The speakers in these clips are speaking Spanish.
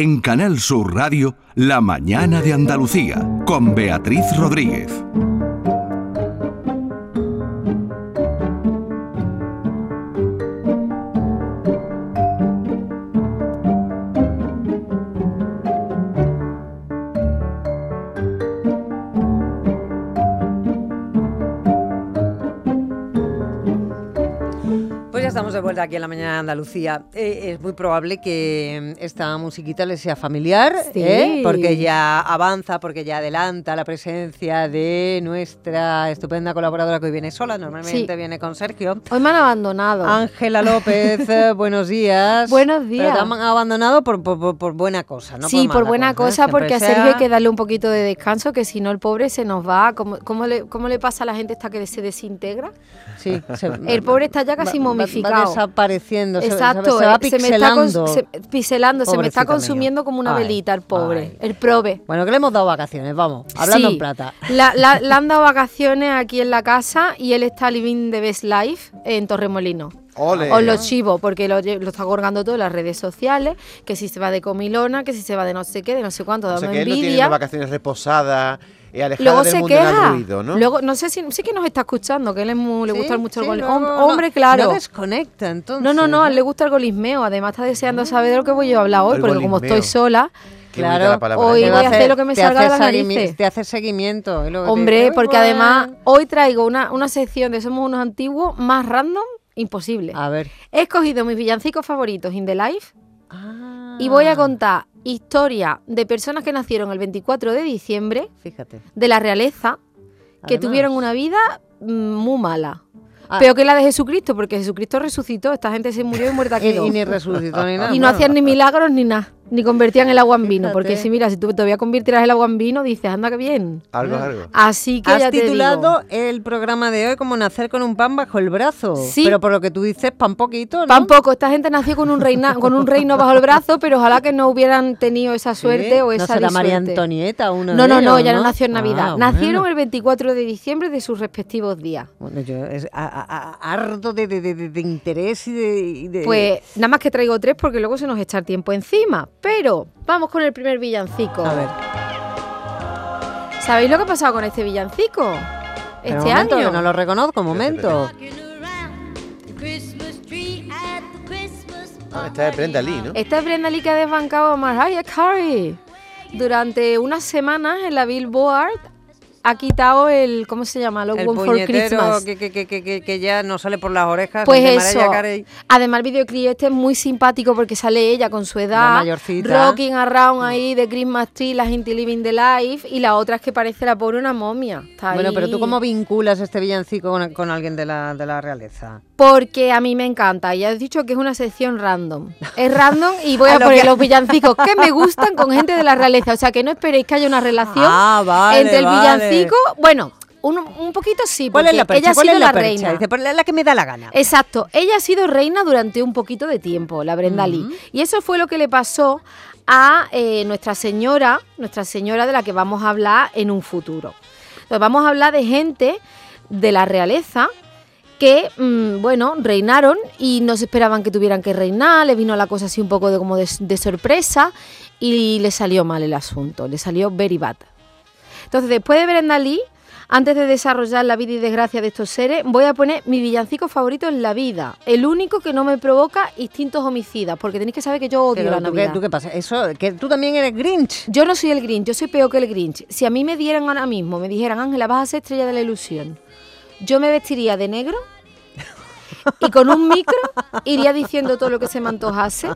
En Canal Sur Radio, La mañana de Andalucía, con Beatriz Rodríguez. De vuelta aquí en la mañana de Andalucía. Eh, es muy probable que mm, esta musiquita les sea familiar, Sí. ¿eh? porque ya avanza, porque ya adelanta la presencia de nuestra estupenda colaboradora que hoy viene sola, normalmente Sí. viene con Sergio. Hoy me han abandonado. Ángela López, eh, buenos días. Buenos Pero días. te han abandonado por, por- por- por buena cosa, ¿no? sí, por, buena cosa, porque a sea- Sergio hay que darle un poquito de descanso, que si no el pobre se nos va. ¿Cómo, cómo le, cómo le pasa a la gente esta que se desintegra? Sí, se- El pobre está ya casi va- va- Va, momificado. Desapareciendo, se- Exacto, se, va eh, me está pixelando. se- piselando, se me está consumiendo como una Ay, velita el pobre, ay. el probe. Bueno, que le hemos dado vacaciones, vamos, hablando Sí, en plata. La, la- le han dado vacaciones aquí en la casa y él está living the best life en Torremolino. Ole. Os lo chivo, porque lo, está colgando todo en las redes sociales, que si se va de comilona, que si se va de no sé qué, de no sé cuánto, O dando sea que él no tiene envidia. unas vacaciones reposadas, eh, alejada Luego del se mundo del queja. ruido, ¿no? Luego, no sé si sí que nos está escuchando, que él es muy, le Sí, gusta mucho sí, el gol. no, Hom- no, hombre, claro. No desconecta, entonces. No, no, no, a él le gusta el golismeo. Además, está deseando saber de lo que voy yo a hablar hoy, El porque como estoy sola, Claro, hoy ¿eh? Voy a hacer lo que me salga de las narices. Te hace seguimiento. hombre, dice, porque "Uy, además bueno". hoy traigo una, una sección de Somos unos antiguos más random imposible. A ver. He escogido mis villancicos favoritos in the life Ah, y voy a contar historia de personas que nacieron el 24 de diciembre Fíjate. de la realeza que Además. tuvieron una vida mm, muy mala. Ah. Peor que la de Jesucristo, porque Jesucristo resucitó, esta gente se murió y muerta quedó. y ni resucitó ni nada. Y no hacían ni milagros ni nada, ni convertían el agua en vino. Porque si mira, si tú todavía convirtieras el agua en vino, dices, anda que bien. Algo, algo. Así que ya Has te titulado digo. el programa de hoy como nacer con un pan bajo el brazo. Sí. Pero por lo que tú dices, pan poquito, ¿no? Tampoco, esta gente nació con un, reina, con un reino bajo el brazo, pero ojalá que no hubieran tenido esa Sí, suerte o ¿No esa será María. Antonieta uno No, de no, no, ellos, ya no nació en Navidad. Ah, Nacieron bueno. el 24 de diciembre de sus respectivos días. Bueno, yo es harto de, de- de- de- de interés y de, y de- Pues nada más que traigo tres porque luego se nos echa el tiempo encima. Pero vamos con el primer villancico. A ver, ¿Sabéis lo que ha pasado con este villancico? un Este momento, año. que no lo reconozco, un momento. Ah, esta es Brenda Lee, ¿no? Esta es Brenda Lee que ha desbancado a Mariah Carey. Durante unas semanas en la Billboard ha quitado el, ¿cómo se llama? Los El One for Christmas. que, que, que, que, ya no sale por las orejas. Pues eso. Además, el videoclip este es muy simpático porque sale ella con su edad, mayorcita. rocking around ahí de Christmas Tree, la gente living the life, y la otra es que parece la pobre una momia. Está Bueno, ahí. pero tú cómo vinculas este villancico con, con alguien de la, de la realeza. Porque a mí me encanta. Ya he dicho que es una sección random. Es random y voy A a, poner los villancicos que me gustan con gente de la realeza. O sea, que no esperéis que haya una relación Ah, vale, entre el vale. villancico. Bueno, un, un poquito sí, ¿Cuál porque es la percha? ella ha ¿Cuál sido la, reina. Dice, "Pues la la que me da la gana. Exacto, ella ha sido reina durante un poquito de tiempo, la Brenda Lee. Y eso fue lo que le pasó a eh, Nuestra Señora, Nuestra Señora de la que vamos a hablar en un futuro. Entonces vamos a hablar de gente de la realeza que, mm, bueno, reinaron y no se esperaban que tuvieran que reinar, le vino la cosa así un poco de, como de, de sorpresa y le salió mal el asunto, le salió very bad. Entonces, después de Brenda Lee, antes de desarrollar la vida y desgracia de estos seres, voy a poner mi villancico favorito en la vida. El único que no me provoca instintos homicidas, porque tenéis que saber que yo odio Pero la ¿tú, qué, Navidad. ¿Tú qué pasa? Eso, que tú también eres Grinch. Yo no soy el Grinch, yo soy peor que el Grinch. Si a mí me dieran ahora mismo, me dijeran, Ángela, vas a ser estrella de la ilusión, yo me vestiría de negro y con un micro iría diciendo todo lo que se me antojase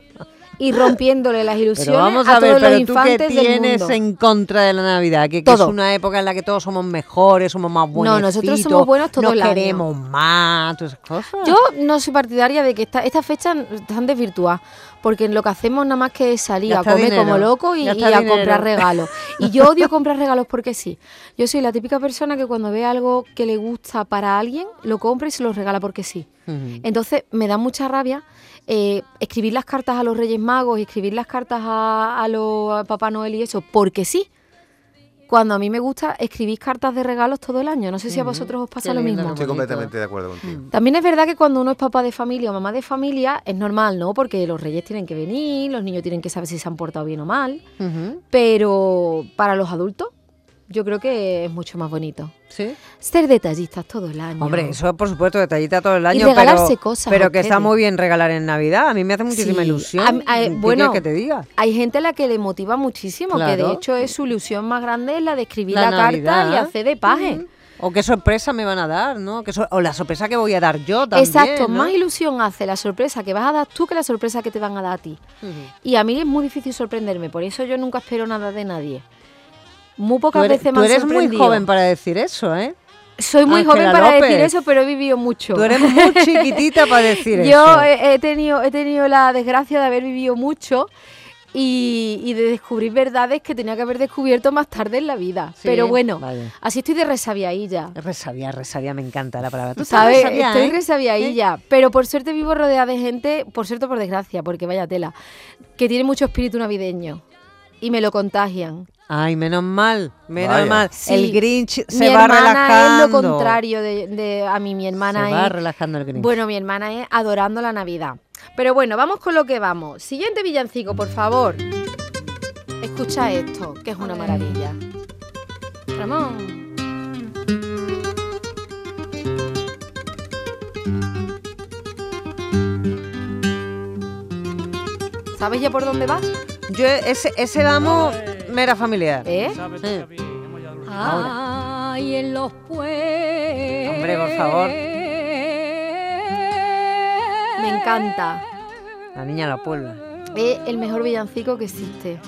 y rompiéndole las ilusiones Pero vamos a, a ver, todos los pero tú qué infantes tienes mundo. en contra de la Navidad, que, que es una época en la que todos somos mejores, somos más buenos. nosotros somos buenos todo no el año. queremos más, todas esas cosas. Yo no soy partidaria de que esta, esta fecha están desvirtuadas, porque lo que hacemos nada más que es salir a comer dinero. como loco y, a dinero. comprar regalos. Y yo odio comprar regalos porque sí. Yo soy la típica persona que cuando ve algo que le gusta para alguien, lo compra y se lo regala porque sí. Entonces me da mucha rabia eh, escribir las cartas a los Reyes Magos y escribir las cartas a, a los a Papá Noel y eso, porque sí. cuando a mí me gusta escribir cartas de regalos todo el año. No sé si a vosotros os pasa Qué lo mismo. Estoy completamente de acuerdo contigo. También es verdad que cuando uno es papá de familia o mamá de familia es normal, ¿no? Porque los reyes tienen que venir, los niños tienen que saber si se han portado bien o mal, pero para los adultos yo creo que es mucho más bonito. ¿Sí? Ser detallistas todo el año. Hombre, eso por supuesto, detallita todo el año. regalarse pero, cosas Pero que está muy bien regalar en Navidad. A mí me hace muchísima Sí. ilusión. A mí- a- ¿Qué bueno, que te diga? Hay gente a la que le motiva muchísimo, que de hecho es su ilusión más grande es la de escribir La la, carta y hacer de paje. O qué sorpresa me van a dar, ¿no? ¿Qué sor- o la sorpresa que voy a dar yo también. Exacto, ¿no? más ilusión hace la sorpresa que vas a dar tú que la sorpresa que te van a dar a ti. Y a mí es muy difícil sorprenderme, por eso yo nunca espero nada de nadie. Muy pocas Tú eres, veces me tú han eres muy joven para decir eso, ¿eh? Soy muy Ángela joven para decir eso, pero he vivido mucho. Tú eres muy chiquitita para decir eso. Yo he, he tenido, he tenido la desgracia de haber vivido mucho y, y de descubrir verdades que tenía que haber descubierto más tarde en la vida. Sí, Pero bueno, vale. así estoy de resabiadilla. Resabia, resabia, me encanta la palabra. ¿Tú ¿Sabes? resabia, Estoy eh? resabiadilla. Pero por suerte vivo rodeada de gente, por suerte o por desgracia, porque vaya tela, que tiene mucho espíritu navideño. Y me lo contagian. Ay, menos mal, menos Vaya. mal. Sí. El Grinch se mi va hermana relajando. es lo contrario de, de- a mí. Mi hermana se va es relajando el Grinch. Bueno, mi hermana es adorando la Navidad. Pero bueno, vamos con lo que vamos. Siguiente villancico, por favor. Escucha esto, que es una maravilla. Ramón. ¿Sabes ya por dónde vas? Yo ese, ese vamos me era familiar. ¿Eh? Eh. Ay, en los pueblos. Hombre, por favor. Me encanta. La niña la puebla. Es el mejor villancico que existe.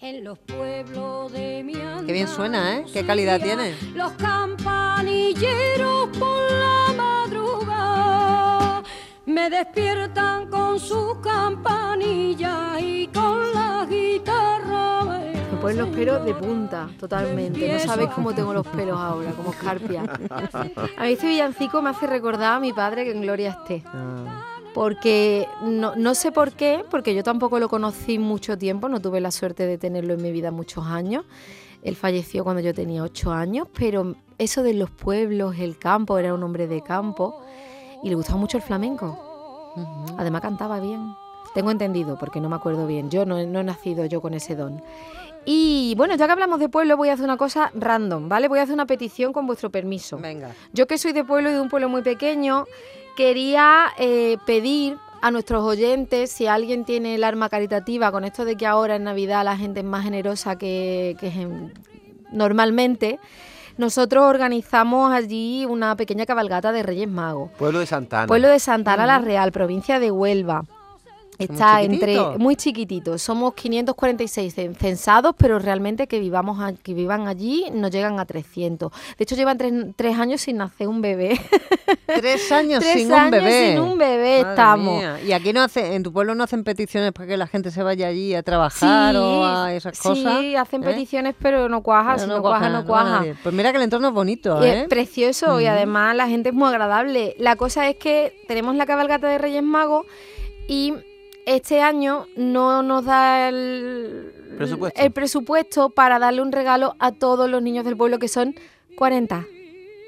En los pueblos de mi Qué bien suena, ¿eh? Qué calidad tiene. Los campanilleros por la madrugada me despiertan con sus campanillas y con la ponen los pelos de punta, totalmente. No sabéis cómo tengo los pelos ahora, como escarpia. A mí este villancico me hace recordar a mi padre que en gloria esté. Ah. Porque no, no sé por qué, porque yo tampoco lo conocí mucho tiempo, no tuve la suerte de tenerlo en mi vida muchos años. Él falleció cuando yo tenía ocho años, pero eso de los pueblos, el campo, era un hombre de campo y le gustaba mucho el flamenco. Además cantaba bien. Tengo entendido, porque no me acuerdo bien. Yo no, no he nacido yo con ese don. Y bueno, ya que hablamos de pueblo, voy a hacer una cosa random, ¿vale? Voy a hacer una petición con vuestro permiso. Venga. Yo que soy de pueblo y de un pueblo muy pequeño, quería eh, pedir a nuestros oyentes, si alguien tiene el arma caritativa, con esto de que ahora en Navidad la gente es más generosa que, que en- normalmente, nosotros organizamos allí una pequeña cabalgata de Reyes Magos. Pueblo de Santana. Pueblo de Santana la Real, provincia de Huelva. Está Muy entre muy chiquitito. Somos 546 cen- censados, pero realmente que vivamos a- que vivan allí no llegan a 300. De hecho llevan tres, tres años sin nacer un bebé. Tres años Tres sin años un bebé. sin un bebé Madre estamos. mía. Y aquí no hace, en tu pueblo no hacen peticiones para que la gente se vaya allí a trabajar o a esas cosas. Sí, hacen ¿eh? peticiones, pero no cuaja. Pero si no, cuaja, no cuaja. Pues mira que el entorno es bonito, Y ¿eh? es precioso y además la gente es muy agradable. La cosa es que tenemos la cabalgata de Reyes Magos y este año no nos da el Presupuesto. el presupuesto para darle un regalo a todos los niños del pueblo, que son 40.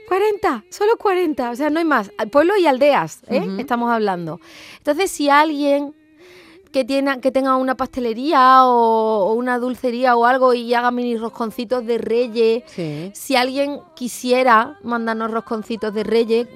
40, solo 40, o sea, no hay más. Al Pueblo y aldeas, ¿eh? Estamos hablando. Entonces, si alguien que, tiene, que tenga una pastelería o, o una dulcería o algo y haga mini rosconcitos de reyes, Sí. si alguien quisiera mandarnos rosconcitos de reyes,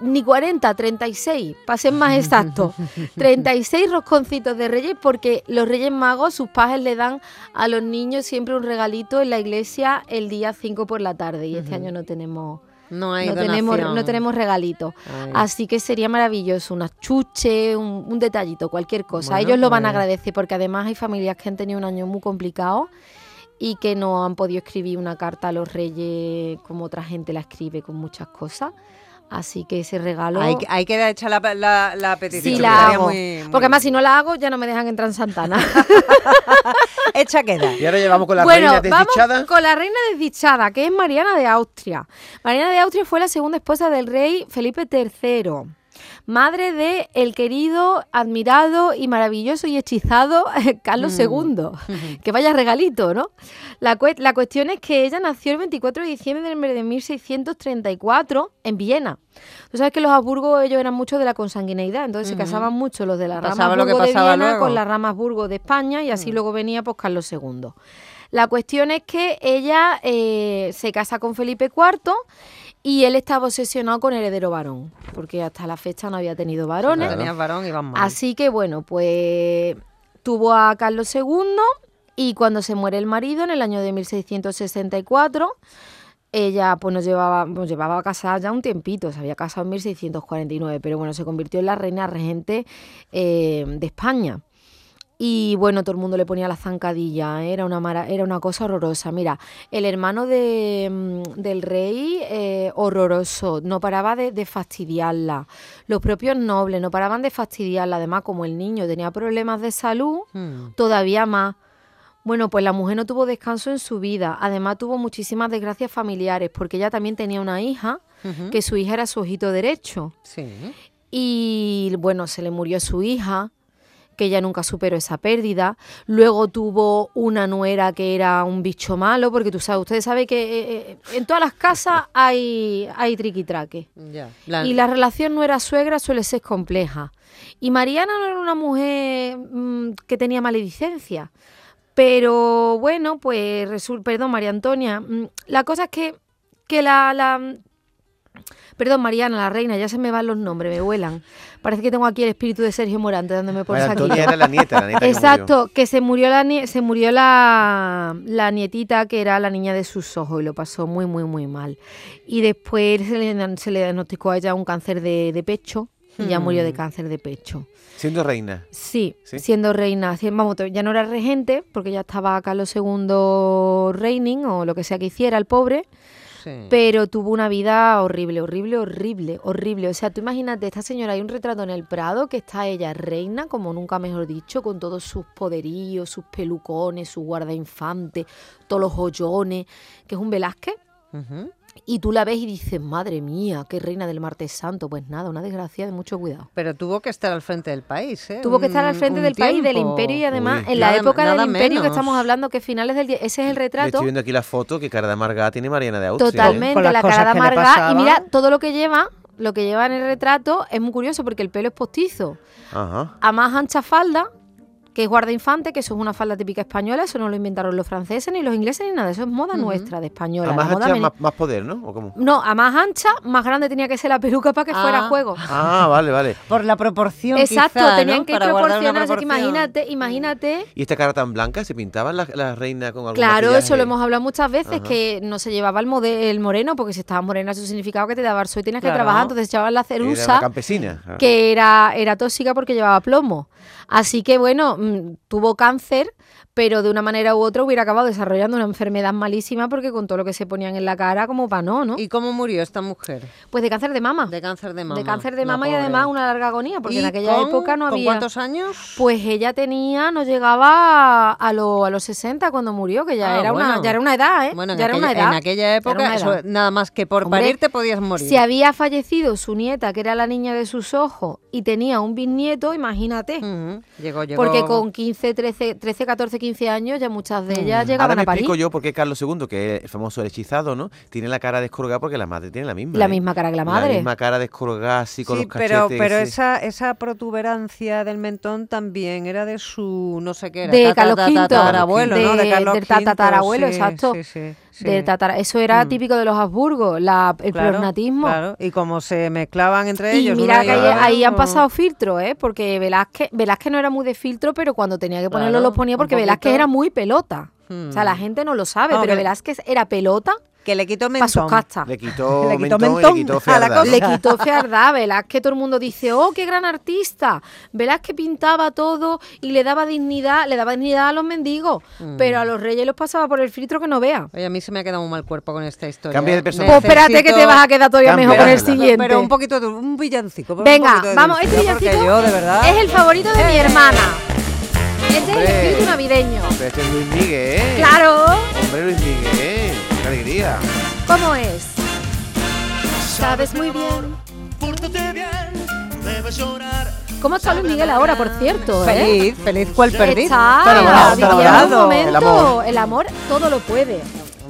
ni 40, 36, para ser más exacto. 36 rosconcitos de reyes porque los reyes magos, sus pajes le dan a los niños siempre un regalito en la iglesia el día 5 por la tarde y este año no tenemos... No hay No tenemos, no tenemos regalito. Ay. Así que sería maravilloso, unas chuche, un, un detallito, cualquier cosa. Bueno, Ellos lo van a pues- agradecer porque además hay familias que han tenido un año muy complicado y que no han podido escribir una carta a los reyes como otra gente la escribe con muchas cosas. Así que ese regalo... Hay, que- hay que echar la, la, la petición. Sí, la hago. muy- muy- Porque además si no la hago ya no me dejan entrar en Santana. Hecha queda. Y ahora llevamos con la bueno, reina vamos desdichada. con la reina desdichada, que es Mariana de Austria. Mariana de Austria fue la segunda esposa del rey Felipe III. Madre de el querido, admirado y maravilloso y hechizado Carlos II. Que vaya regalito, ¿no? La, la cuestión es que ella nació el 24 de diciembre de 1634 en Viena. Tú sabes que los Habsburgo ellos eran muchos de la consanguineidad, entonces se casaban mucho los de la rama Habsburgo de Viena con la rama Habsburgo de España y así mm. luego venía pues Carlos II. La cuestión es que ella eh, se casa con Felipe IV y él estaba obsesionado con heredero varón, porque hasta la fecha no había tenido varones. tenía varón y mal. Así que bueno, pues tuvo a Carlos II y cuando se muere el marido en el año de 1664 ella pues nos llevaba, nos llevaba a casar ya un tiempito, se había casado en 1649, pero bueno, se convirtió en la reina regente eh, de España. Y bueno, todo el mundo le ponía la zancadilla, ¿eh? era, una era una cosa horrorosa. Mira, el hermano de, mm, del rey, eh, horroroso, no paraba de, fastidiarla. Los propios nobles no paraban de fastidiarla. Además, como el niño tenía problemas de salud, hmm. todavía más. Bueno, pues la mujer no tuvo descanso en su vida. Además tuvo muchísimas desgracias familiares porque ella también tenía una hija, que su hija era su ojito derecho. Sí. Y bueno, se le murió su hija que ella nunca superó esa pérdida. Luego tuvo una nuera que era un bicho malo, porque tú sabes, ustedes saben que eh, eh, en todas las casas hay, hay triquitraque. Y la relación nuera-suegra suele ser compleja. Y Mariana no era una mujer mm, que tenía maledicencia. Pero bueno, pues, perdón, María Antonia, mm, la cosa es que, que la, la, Perdón, Mariana, la reina, ya se me van los nombres, me vuelan. Parece que tengo aquí el espíritu de Sergio Morante dándome por María Antonia era la nieta, la nieta Exacto, que, se murió la se murió la, la, nietita que era la niña de sus ojos y lo pasó muy, muy, muy mal. Y después se le, se le diagnosticó a ella un cáncer de, pecho y ya murió de hmm. cáncer de pecho. ¿Siendo reina? Sí, siendo reina. Vamos, ya no era regente, porque ya estaba Carlos II reining o lo que sea que hiciera el pobre. Pero tuvo una vida horrible, horrible, horrible, horrible. O sea, tú imagínate, esta señora, hay un retrato en el Prado que está ella reina, como nunca mejor dicho, con todos sus poderíos, sus pelucones, su guardainfante, todos los joyones, que es un Velázquez. Y tú la ves y dices, madre mía, qué reina del martes santo. Pues nada, una desgracia de mucho cuidado. Pero tuvo que estar al frente del país, ¿eh? Tuvo que estar al frente del país, del imperio y además en la época del imperio que estamos hablando, que finales del... Ese es el retrato. estoy viendo aquí la foto que cara de amargada tiene Mariana de Austria. Totalmente, la cara de amargada. Y mira, todo lo que lleva, lo que lleva en el retrato es muy curioso porque el pelo es postizo. Ajá. A más ancha falda, que es guardainfante, que eso es una falda típica española, eso no lo inventaron los franceses ni los ingleses ni nada, eso es moda nuestra de española. A más ancha, más, poder, ¿no? No, a más ancha, más grande tenía que ser la peluca para que fuera ah. juego. Ah, vale, vale. Por la proporción. Exacto, tenían que proporcionarse, imagínate, imagínate. ¿Y esta cara tan blanca se pintaba la, la reina con algún Claro, eso lo hemos hablado muchas veces, que no se llevaba el, el moreno, porque si estabas morena eso significaba que te daba el sol y tenías que trabajar, entonces echaban la cerusa. campesina. Que era, era tóxica porque llevaba plomo. Así que bueno, tuvo cáncer, pero de una manera u otra hubiera acabado desarrollando una enfermedad malísima porque con todo lo que se ponían en la cara, como para no, ¿no? ¿Y cómo murió esta mujer? Pues de cáncer de mama. De cáncer de mama. De cáncer de mama y además una larga agonía, porque en aquella época no había... ¿Con cuántos años? Pues ella tenía, no llegaba a, lo, a los 60 cuando murió, que ya, ah, era, una, ya era una edad, ¿eh? Bueno, ya era una edad. En aquella época, nada más que por parir te podías morir. Si había fallecido su nieta, que era la niña de sus ojos, y tenía un bisnieto, imagínate. Llegó, llegó. Porque con 15, 13, 13, 14, 15 años ya muchas de ellas mm. llegaban Ahora me explico yo por qué Carlos II, que es el famoso hechizado, ¿no? Tiene la cara descorgada porque la madre tiene la misma. La ¿eh? misma cara que la madre. La misma cara descorgada, así con los cachetes. Pero, pero esa, esa protuberancia del mentón también era de su, no sé qué era. De Carlos V. Tatarabuelo, ¿no? De Carlos tatarabuelo, exacto. Sí, sí. De tatara, eso era mm. típico de los Habsburgo, la, el claro, Claro, y como se mezclaban entre ellos. Y mira que ahí, han pasado filtros, ¿eh? Porque Velázquez, Velázquez no era muy de filtro, pero cuando tenía que ponerlo lo ponía porque Velázquez era muy pelota. O sea, la hmm. gente no lo sabe, pero Velázquez era pelota que le quitó mentón. Le quitó, le quitó mentón, le quitó fiardad. Le quitó fiardad. Velázquez, todo el mundo dice, oh, qué gran artista. Velázquez pintaba todo y le daba dignidad, le daba dignidad a los mendigos. Hmm. Pero a los reyes los pasaba por el filtro que no vea. Oye, a mí se me ha quedado un mal cuerpo con esta historia. Cambia de personaje. Pues espérate que te vas a quedar todavía mejor con el siguiente. Pero un poquito de un villancico. Venga, vamos, este villancico yo, de verdad, es el favorito de mi eh. hermana. Este es el espíritu navideño. este es Luis Miguel. ¿eh? Claro. Hombre, Luis Miguel. Qué alegría. ¿Cómo es? Sabes muy bien. Pórtate bien. ¿Cómo está Luis Miguel ahora, por cierto? eh? Feliz, feliz cual perdido. Está Pero enamorado, viviendo enamorado. un momento. El amor. el amor todo lo puede.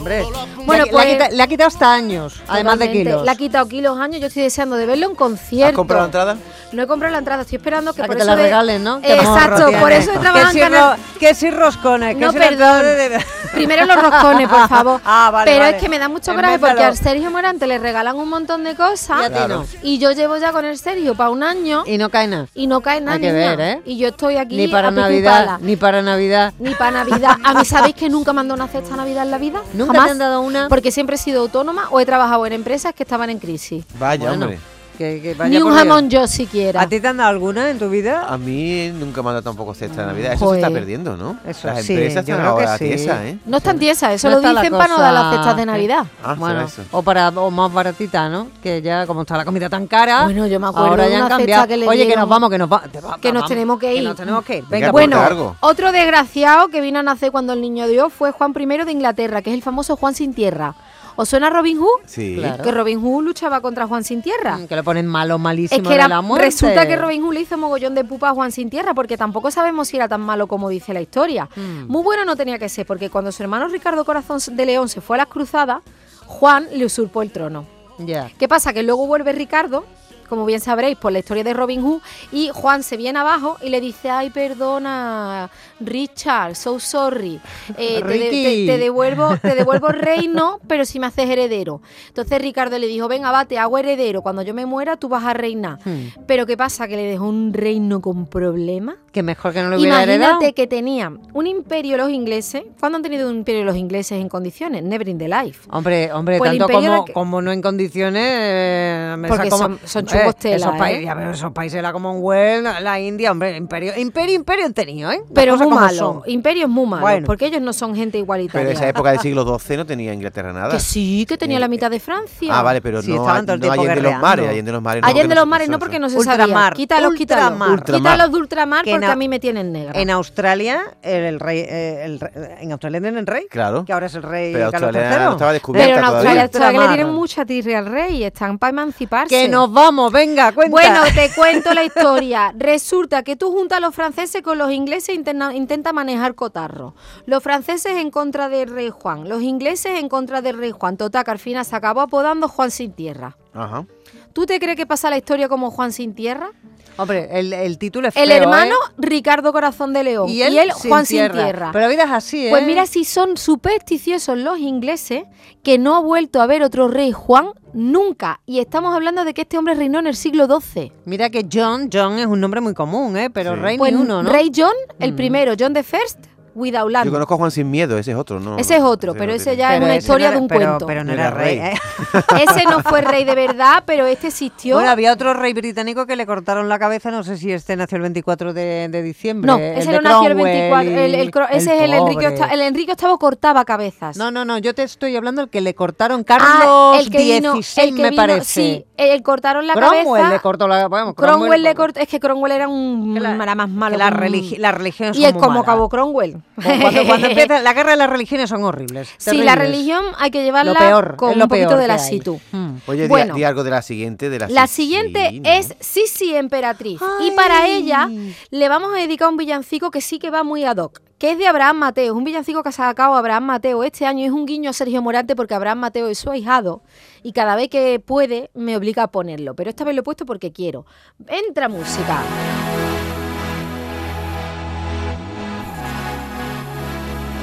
Hombre, Bueno, le, ha- pues- le ha quita- le ha quitado hasta años, además de kilos. Le ha quitado kilos años. Yo estoy deseando de verlo en concierto. ¿Has comprado la entrada? No he comprado la entrada, estoy esperando que A por que te eso la de- regalen, ¿no? Exacto, por eso he trabajado Que en si, Canal- que si roscones, No, que si la perdón. de- Primero los roscones, por favor. Ah, vale, Pero vale. es que me da mucho coraje porque Envézalo. al Sergio Morante le regalan un montón de Y a cosas ti Claro. no. y yo llevo ya con el Sergio para un año Y no cae nada. y no cae nada. Hay que niña. ver, ¿eh? Y yo estoy aquí Ni para a Navidad, ni para Navidad. Ni para Navidad. ¿A mí sabéis que nunca dado una cesta de Navidad en la vida? ¿Nunca Jamás. te han dado una? Porque siempre he sido autónoma o he trabajado en empresas que estaban en crisis. Vaya, Bueno, hombre. Que- que vaya Ni un por jamón yo siquiera. ¿A ti te han dado alguna en tu vida? A mí nunca me han dado tampoco cesta de Navidad. Eso Pues- se está perdiendo, ¿no? Eso Las sí, empresas yo están creo que ahora sí. tiesas, ¿eh? No están tiesas, eso No lo está la dicen para no dar las cosa- cestas de Navidad. Ah, bueno, eso. o para o más baratita, ¿no? Que ya como está la comida tan cara, Bueno, yo me acuerdo ahora de ya han una cesta cambiado. que le Oye, que dieron- nos vamos, que nos va- te va- que nos vamos, tenemos que ir. nos tenemos que ir. Venga, pues. Bueno, algo. otro desgraciado que vino a nacer cuando el niño dio fue Juan I de Inglaterra, que es el famoso Juan sin tierra. ¿Os suena Robin Hood? Sí. Claro. Que Robin Hood luchaba contra Juan sin tierra. Mm, que le ponen malo, malísimo Es que de era, la muerte. resulta que Robin Hood le hizo mogollón de pupa a Juan sin tierra, porque tampoco sabemos si era tan malo como dice la historia. Mm. Muy bueno no tenía que ser, porque cuando su hermano Ricardo Corazón de León se fue a las cruzadas, Juan le usurpó el trono. Ya. ¿Qué pasa? Que luego vuelve Ricardo, como bien sabréis, por la historia de Robin Hood, y Juan se viene abajo y le dice, ay, perdona, Richard, so sorry, eh, te, de- Ricky. te- te devuelvo, te devuelvo el reino, pero si me haces heredero. Entonces Ricardo le dijo, venga, va, te hago heredero, cuando yo me muera tú vas a reinar. Hmm. Pero ¿qué pasa? Que le dejó un reino con problemas. Que mejor que no lo hubiera heredado. Imagínate que tenían un imperio los ingleses. ¿Cuándo han tenido un imperio los ingleses en condiciones? Never in the life. Hombre, hombre, Pues tanto como, era que- como no en condiciones. eh, me Porque saco- son- son chungos tela, esos, ¿eh? países, veo, esos países, la Commonwealth, la India, hombre, imperio, imperio, imperio han tenido, ¿eh? Pero muy malo. son. Imperio es muy malo. Bueno. Porque ellos no son gente igualitaria. Pero esa época del siglo XII no tenía Inglaterra nada. Que sí, que tenía Eh, la mitad de Francia. Ah, vale, pero Sí, no, no tiempo Allende los mares, Allende los mares. no, Allende los no- mares no, porque no se Ultramar, sabía. Quítalos, quítalos. ultramar. Ultramar. Quítalos de ultramar Que porque a mí me tienen negra. En Australia, el, el rey, eh, el en Australia tienen el rey, Claro. que ahora es el rey Pero Carlos Australia III. no estaba descubierta Pero en. Australia, Australia le tienen mucha tirria al rey. Están para emanciparse. Que nos vamos, venga, cuenta. Bueno, te cuento la historia. Resulta que tú juntas a los franceses con los ingleses intenta, manejar cotarro. Los franceses en contra del rey Juan, los ingleses en contra del rey Juan. Total, que al final se acabó apodando Juan sin tierra. Ajá. ¿Tú te crees que pasa la historia como Juan sin tierra? Hombre, el, el título es El feo, hermano ¿eh? Ricardo Corazón de León y él, sin Juan tierra. sin tierra. Pero la vida es así, ¿eh? Pues mira si son supersticiosos los ingleses que no ha vuelto a ver otro rey Juan nunca. Y estamos hablando de que este hombre reinó en el siglo XII. Mira que John, John es un nombre muy común, ¿eh? Pero Sí. rey Pues ni uno, ¿no? Rey John, el Mm. primero, John the First, without land. Yo conozco a Juan Sin Miedo, ese es otro, ¿no? Ese es otro, no pero ese tiene- ya es Pero una ese historia no era- de un pero- cuento. Pero no No era era rey. ¿eh? Ese no fue rey de verdad, pero este existió. Bueno, había otro rey británico que le cortaron la cabeza, no sé si este nació el 24 de, de diciembre. no, el ese no nació el Cromwell 24. El, el ese es el Enrique. VIII, el Enrique VIII cortaba cabezas. No, no, no, yo te estoy hablando del que le cortaron Ah, Carlos el que vino, XVI, el que me vino- parece. Sí, el cortaron la Cromwell cabeza. le cortó la bueno, Cromwell le cortó. Es que Cromwell era un que la- era más malo. que la, religi- las religiones Y es como acabó Cromwell. Cuando, cuando empieza la guerra de las religiones son horribles. Sí, la religión hay que llevarla Lo peor, con un poquito peor de lasitud. Mm. Oye, di- Bueno. di, algo de la siguiente. De la, La sí, siguiente sí, ¿no? es Sisi Emperatriz. Y para ella le vamos a dedicar un villancico que sí que va muy ad hoc, que es de Abraham Mateo. Es un villancico que ha sacado Abraham Mateo este año. Es un guiño a Sergio Morante porque Abraham Mateo es su ahijado y cada vez que puede me obliga a ponerlo. Pero esta vez lo he puesto porque quiero. Entra música.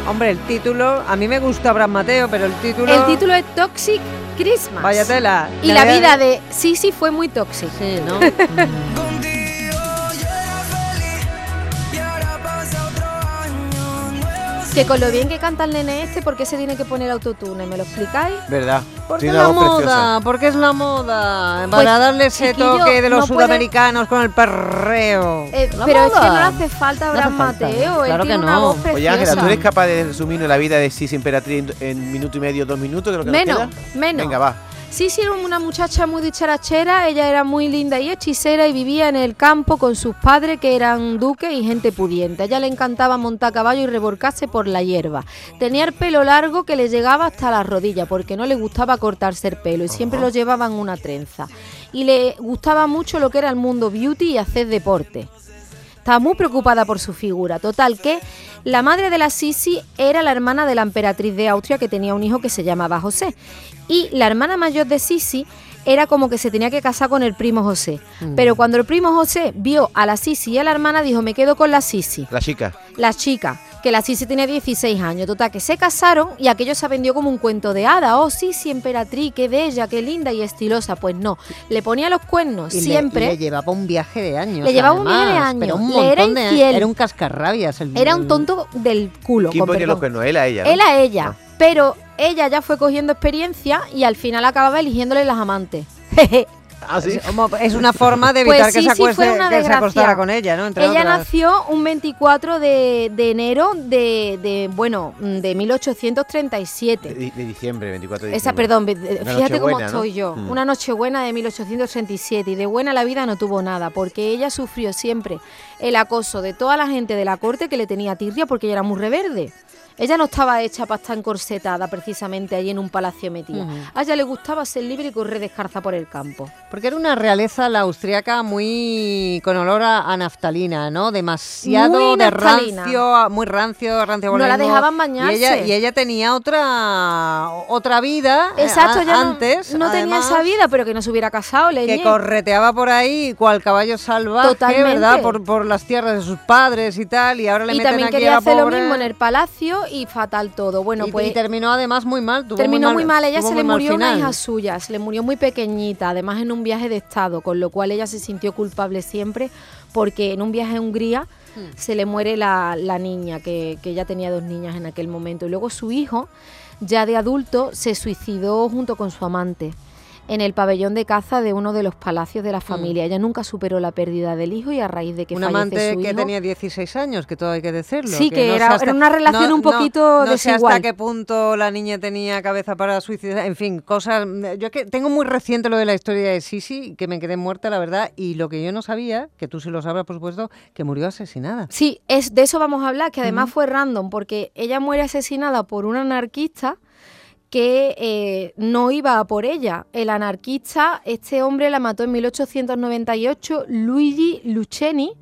Hombre, el título, a mí me gusta Abraham Mateo, pero el título... El título es Toxic Christmas. Vaya tela. Y la vida de Sisi fue muy tóxica. Sí, ¿no? Que con lo bien que canta el nene este, ¿por qué se tiene que poner autotune? ¿Me lo explicáis? ¿Verdad? Porque es la una moda, preciosa. porque es la moda. Pues, Para darle ese toque de los no puede- sudamericanos con el perreo. Eh, pero es que no le hace falta No Abraham falta, Mateo. claro él que tiene una no. voz Oye, preciosa. Ángela, ¿tú eres capaz de resumirnos la vida de Sisi Emperatriz en, en minuto y medio, dos minutos? Creo que nos Menos, queda? menos. Venga, va. Sí, sí, era una muchacha muy dicharachera, ella era muy linda y hechicera y vivía en el campo con sus padres que eran duques y gente pudiente. A ella le encantaba montar a caballo y revolcarse por la hierba. Tenía el pelo largo que le llegaba hasta las rodillas porque no le gustaba cortarse el pelo y siempre lo llevaba en una trenza. Y le gustaba mucho lo que era el mundo beauty y hacer deporte. Estaba muy preocupada por su figura. Total, que la madre de la Sisi era la hermana de la emperatriz de Austria que tenía un hijo que se llamaba José. Y la hermana mayor de Sisi era como que se tenía que casar con el primo José. Pero cuando el primo José vio a la Sisi y a la hermana, dijo, me quedo con la Sisi, La chica. la chica. Que la Sisi tenía 16 años. Total, que se casaron y aquello se vendió como un cuento de hada. Oh, Sisi, emperatriz, qué bella, qué linda y estilosa. Pues no, le ponía los cuernos Y le- siempre. y le llevaba un viaje de años. Le llevaba un viaje de años, Pero un le era montón de infiel. Era un cascarrabias. el- Era un tonto del culo. ¿Quién ponía los cuernos? Él a ella. ¿no? Él a ella. Pero ella ya fue cogiendo experiencia y al final acababa eligiéndole las amantes. Ah, sí. Es una forma de Pues evitar que, se, acueste- que se acostara con ella, ¿no? Entre ella otras. nació un 24 de, de enero de, de, bueno, de 1837. De, de diciembre, 24 de diciembre. Esa, perdón, fíjate cómo estoy yo. Mm. Una Nochebuena de 1837 y de buena la vida no tuvo nada, porque ella sufrió siempre el acoso de toda la gente de la corte que le tenía tirria porque ella era muy reverde. Ella no estaba hecha para estar encorsetada precisamente allí en un palacio metida. A ella le gustaba ser libre y correr descalza por el campo. Porque era una realeza la austriaca muy con olor a, naftalina, ¿no? Demasiado Muy de naftalina. rancio, muy rancio, rancio No la dejaban Y bañarse. ella, y ella tenía otra otra vida eh, Exacto, a- ya antes. no, tenía además, esa vida, pero que no se hubiera casado, Que correteaba por ahí cual caballo salvaje, Totalmente. ¿verdad? Por, por las tierras de sus padres y tal. Y ahora le y meten también aquí quería a hacer lo mismo en el palacio y fatal todo. Bueno, y, pues y terminó además muy mal. tuvo terminó muy mal. Ella se le murió una hija suya, se le murió muy pequeñita, además en un viaje de estado, con lo cual ella se sintió culpable siempre, porque en un viaje a Hungría Hmm. se le muere la, la niña, que, que ella tenía dos niñas en aquel momento. Y luego su hijo, ya de adulto, se suicidó junto con su amante en el pabellón de caza de uno de los palacios de la familia. Ella nunca superó la pérdida del hijo y a raíz de que Un amante su que hijo, tenía 16 años, que todo hay que decirlo. Sí, que no era- sé hasta- era una relación un poquito no sé desigual. hasta qué punto la niña tenía cabeza para suicidar. En fin, cosas. Yo es que tengo muy reciente lo de la historia de Sisi, que me quedé muerta, la verdad. Y lo que yo no sabía, que tú sí lo sabrás, por supuesto, que murió asesinada. Sí, es, de eso vamos a hablar, que además fue random, porque ella muere asesinada por un anarquista que eh, no iba a por ella. El anarquista, este hombre la mató en 1898, Luigi Lucchini.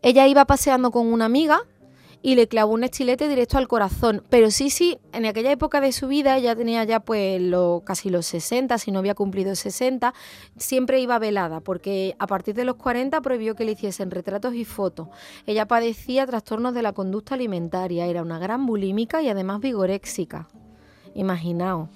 Ella iba paseando con una amiga y le clavó un estilete directo al corazón. Pero sí, sí, en aquella época de su vida, ella tenía ya pues lo, casi los 60, si no había cumplido 60, siempre iba velada, porque a partir de los 40 prohibió que le hiciesen retratos y fotos. Ella padecía trastornos de la conducta alimentaria, era una gran bulímica y además vigoréxica. Imaginaos.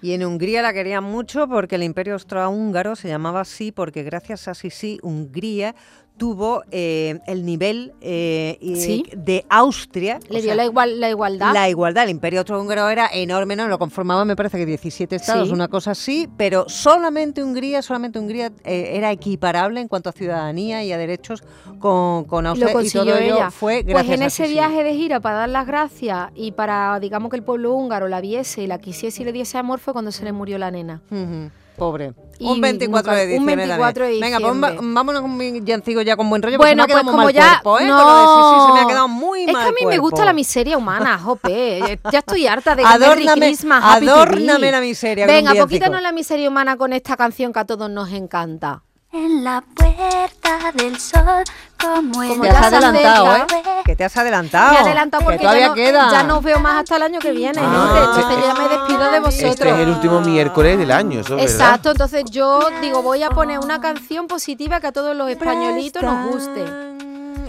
Y en Hungría la querían mucho porque el imperio austrohúngaro se llamaba así porque gracias a Sisi Hungría tuvo eh, el nivel eh, y- Sí. de Austria. Le dio sea, la, igual, la igualdad. La igualdad, el imperio austrohúngaro era enorme, ¿no? Lo conformaban, me parece que 17 estados, Sí. una cosa así, pero solamente Hungría, solamente Hungría eh, era equiparable en cuanto a ciudadanía y a derechos con, con lo Austria. y consiguió todo ello ella. fue pues gracias en a ese viaje de gira para dar las gracias y para, digamos, que el pueblo húngaro la viese y la quisiese y le diese amor fue cuando se le murió la nena. Ujú, Pobre. Y un 24 de nunca- un diciembre. 24 de también. Venga, pues diciembre. vámonos con mi llancigo ya con buen rollo. Bueno, porque se me ha pues como muy ya. mal cuerpo, ¿eh? no, Con lo de Sisi se me ha quedado muy es mal que a mí me gusta cuerpo. la miseria humana, jope. Ya estoy harta de Adórname, Christmas, adórname la miseria. un Venga, pues villancico. quítanos la miseria humana con esta canción que a todos nos encanta. En la puerta del sol, como el Te has adelantado, ¿eh? Que te has adelantado. Me he adelantado Que porque todavía ya no, queda. ya no os veo más hasta el año que viene, Ah. gente. Entonces yo ya me despido de vosotros. Este es el último miércoles del año, eso es verdad. Exacto, entonces yo digo, voy a poner una canción positiva que a todos los españolitos nos guste.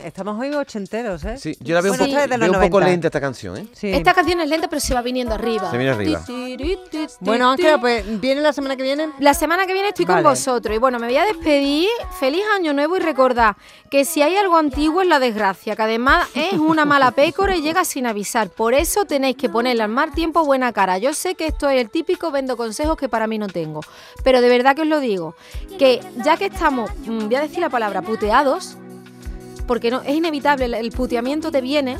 Estamos hoy ochenteros, ¿eh? Sí, yo la veo, Bueno, un, poco, veo un poco 90. lenta esta canción, ¿eh? Sí. Esta canción es lenta, pero se va viniendo arriba. Se viene arriba. Bueno, Ángela, pues ¿viene la semana que viene? La semana que viene estoy Vale. con vosotros y bueno, me voy a despedir. Feliz año nuevo y recordad que si hay algo antiguo es la desgracia, que además es una mala pécora y llega sin avisar. Por eso tenéis que ponerle al mal tiempo buena cara. Yo sé que esto es el típico vendo consejos que para mí no tengo, pero de verdad que os lo digo, que ya que estamos, mm, voy a decir la palabra, puteados, porque no es inevitable, el, el puteamiento te viene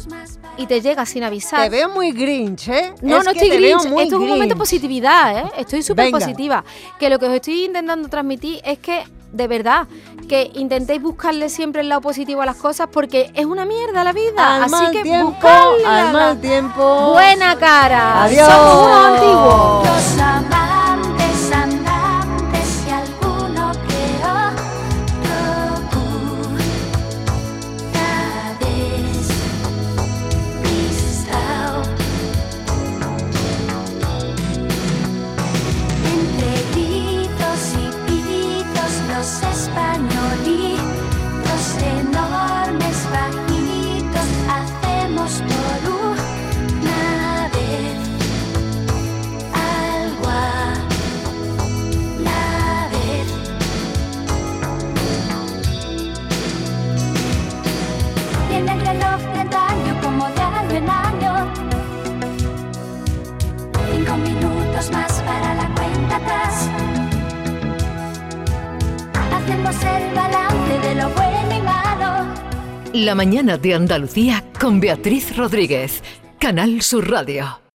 y te llega sin avisar. Te veo muy grinch, ¿eh? No, Es no estoy grinch. Esto es un momento de positividad, ¿eh? Estoy súper positiva. Que lo que os estoy intentando transmitir es que, de verdad, que intentéis buscarle siempre el lado positivo a las cosas porque es una mierda la vida. Al Así que tiempo, buscarle al la- mal tiempo. Buena cara. Adiós. Somos antiguos. La mañana de Andalucía con Beatriz Rodríguez. Canal Sur Radio.